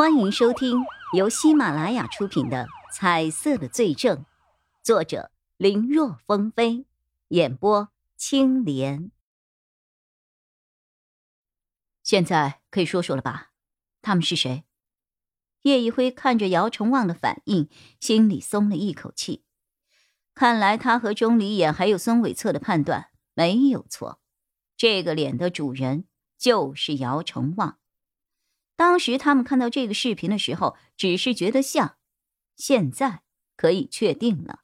欢迎收听由喜马拉雅出品的《彩色的罪证》，作者林若风飞，演播青莲。现在可以说说了吧？他们是谁？叶一辉看着姚崇旺的反应，心里松了一口气。看来他和钟离眼还有孙伟策的判断没有错，这个脸的主人就是姚崇旺。当时他们看到这个视频的时候，只是觉得像，现在可以确定了。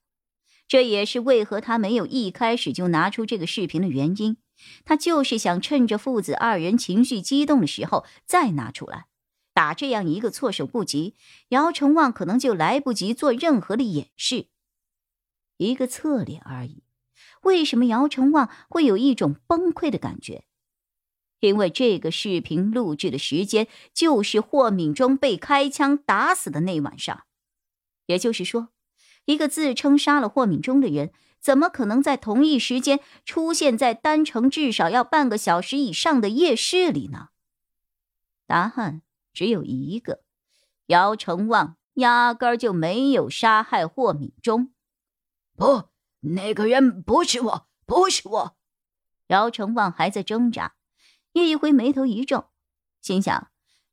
这也是为何他没有一开始就拿出这个视频的原因。他就是想趁着父子二人情绪激动的时候再拿出来，打这样一个措手不及，姚成旺可能就来不及做任何的掩饰。一个侧脸而已，为什么姚成旺会有一种崩溃的感觉？因为这个视频录制的时间就是霍敏忠被开枪打死的那晚上，也就是说，一个自称杀了霍敏忠的人，怎么可能在同一时间出现在单程至少要半个小时以上的夜市里呢？答案只有一个：姚成旺压根儿就没有杀害霍敏忠。不，那个人不是我，不是我。姚成旺还在挣扎。叶一辉眉头一皱，心想：“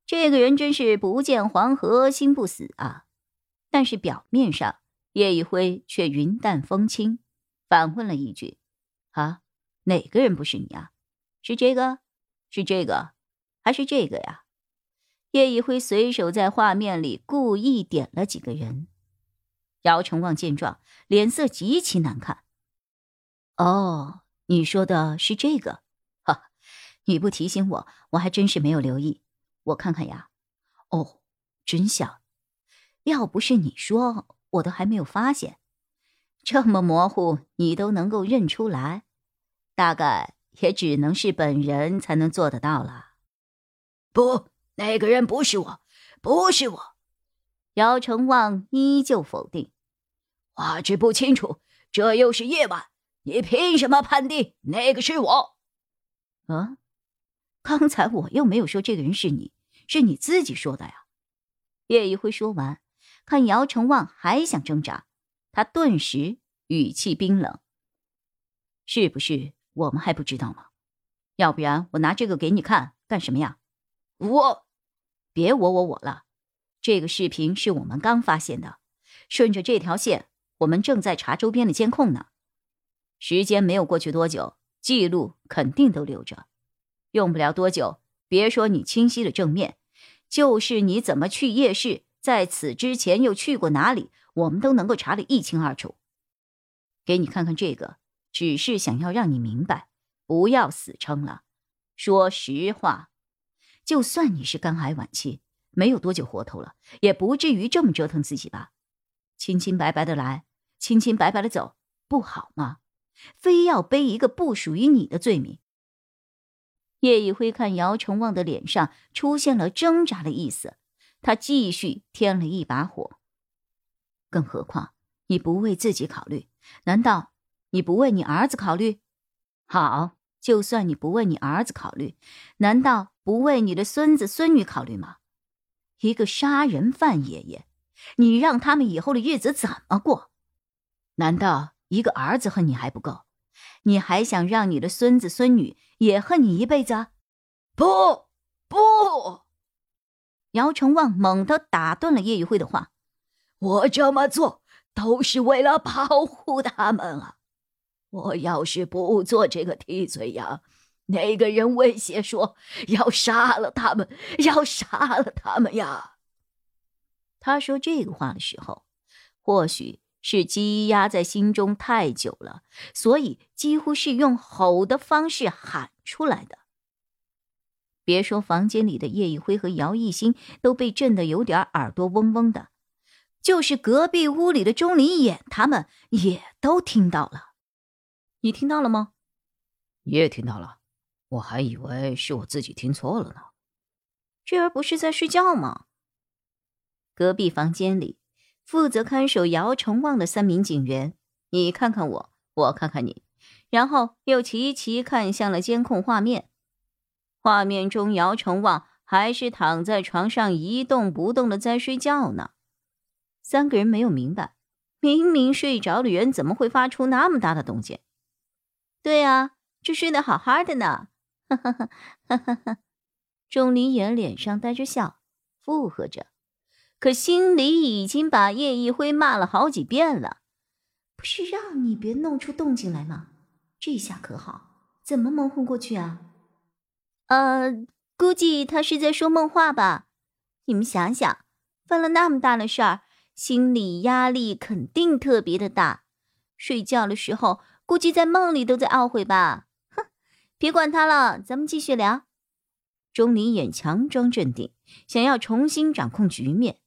这个人真是不见黄河心不死啊！”但是表面上，叶一辉却云淡风轻，反问了一句：“啊，哪个人不是你啊？是这个？是这个？还是这个呀？”叶一辉随手在画面里故意点了几个人。姚成旺见状，脸色极其难看。“哦，你说的是这个？”你不提醒我，我还真是没有留意。我看看呀，哦，真像。要不是你说，我都还没有发现。这么模糊，你都能够认出来，大概也只能是本人才能做得到了。不，那个人不是我，不是我。姚成旺依旧否定。画质不清楚，这又是夜晚，你凭什么判定那个是我？啊？刚才我又没有说这个人是你，是你自己说的呀。叶一辉说完，看姚成旺还想挣扎，他顿时语气冰冷：“是不是我们还不知道吗？要不然我拿这个给你看干什么呀？”我，别我我我了。这个视频是我们刚发现的，顺着这条线，我们正在查周边的监控呢。时间没有过去多久，记录肯定都留着。用不了多久，别说你清晰的正面，就是你怎么去夜市，在此之前又去过哪里，我们都能够查得一清二楚。给你看看这个，只是想要让你明白，不要死撑了。说实话，就算你是肝癌晚期，没有多久活头了，也不至于这么折腾自己吧？清清白白的来，清清白白的走，不好吗？非要背一个不属于你的罪名。叶一辉看姚成旺的脸上出现了挣扎的意思，他继续添了一把火。更何况你不为自己考虑，难道你不为你儿子考虑？好，就算你不为你儿子考虑，难道不为你的孙子孙女考虑吗？一个杀人犯爷爷，你让他们以后的日子怎么过？难道一个儿子恨你还不够？你还想让你的孙子孙女也恨你一辈子？不，不！姚成旺猛地打断了叶玉辉的话：“我这么做都是为了保护他们啊！我要是不做这个替罪羊，那个人威胁说要杀了他们，要杀了他们呀！”他说这个话的时候，或许……是积压在心中太久了，所以几乎是用吼的方式喊出来的。别说房间里的叶一辉和姚一新都被震得有点耳朵嗡嗡的，就是隔壁屋里的钟离眼他们也都听到了。你听到了吗？你也听到了，我还以为是我自己听错了呢。这儿不是在睡觉吗？隔壁房间里。负责看守姚成旺的三名警员，你看看我，我看看你，然后又齐齐看向了监控画面。画面中，姚成旺还是躺在床上一动不动的在睡觉呢？三个人没有明白，明明睡着的人怎么会发出那么大的动静？对啊，这睡得好好的呢。哈哈哈哈哈哈！钟离言脸上带着笑，附和着，可心里已经把叶一辉骂了好几遍了。不是让你别弄出动静来吗？这下可好，怎么蒙混过去啊？呃，估计他是在说梦话吧。你们想想，犯了那么大的事儿，心理压力肯定特别的大，睡觉的时候。估计在梦里都在懊悔吧。哼，别管他了，咱们继续聊。钟离眼强装镇定，想要重新掌控局面。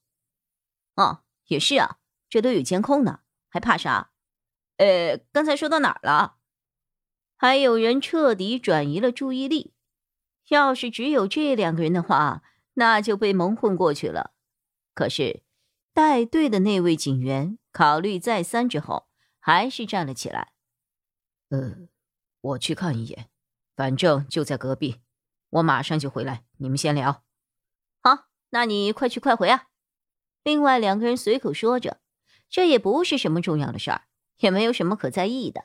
哦，也是啊，这都有监控呢，还怕啥？呃，刚才说到哪儿了？还有人彻底转移了注意力。要是只有这两个人的话，那就被蒙混过去了。可是带队的那位警员考虑再三之后，还是站了起来。呃，我去看一眼，反正就在隔壁，我马上就回来。你们先聊。好，那你快去快回啊。另外两个人随口说着，这也不是什么重要的事儿，也没有什么可在意的。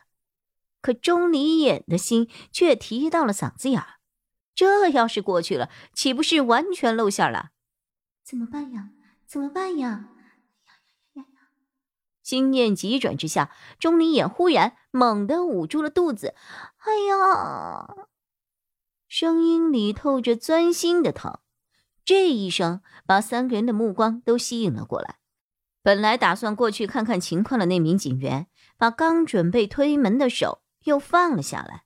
可钟离眼的心却提到了嗓子眼儿，这要是过去了，岂不是完全露馅了？怎么办呀？怎么办呀？心念急转之下，钟离眼忽然猛地捂住了肚子。哎呀！声音里透着钻心的疼。这一声把三个人的目光都吸引了过来。本来打算过去看看情况的那名警员，把刚准备推门的手又放了下来。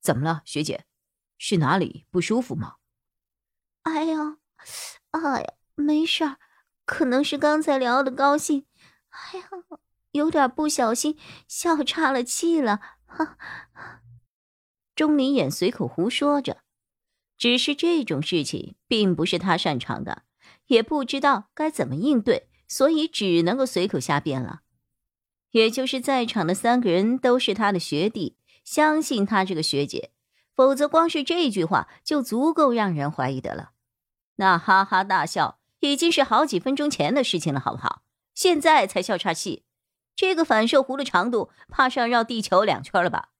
怎么了，学姐？是哪里不舒服吗？哎呀，哎呀，没事儿，可能是刚才聊的高兴。哎呀，有点不小心笑岔了气了。哈，钟离眼随口胡说着，只是这种事情并不是他擅长的，也不知道该怎么应对，所以只能够随口瞎编了。也就是在场的三个人都是他的学弟，相信他这个学姐，否则光是这句话就足够让人怀疑的了。那哈哈大笑已经是好几分钟前的事情了，好不好？现在才笑岔气，这个反射弧的长度，怕是要绕地球两圈了吧？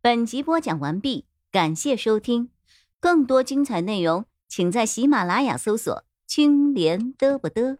本集播讲完毕，感谢收听，更多精彩内容，请在喜马拉雅搜索“青莲嘚不嘚”。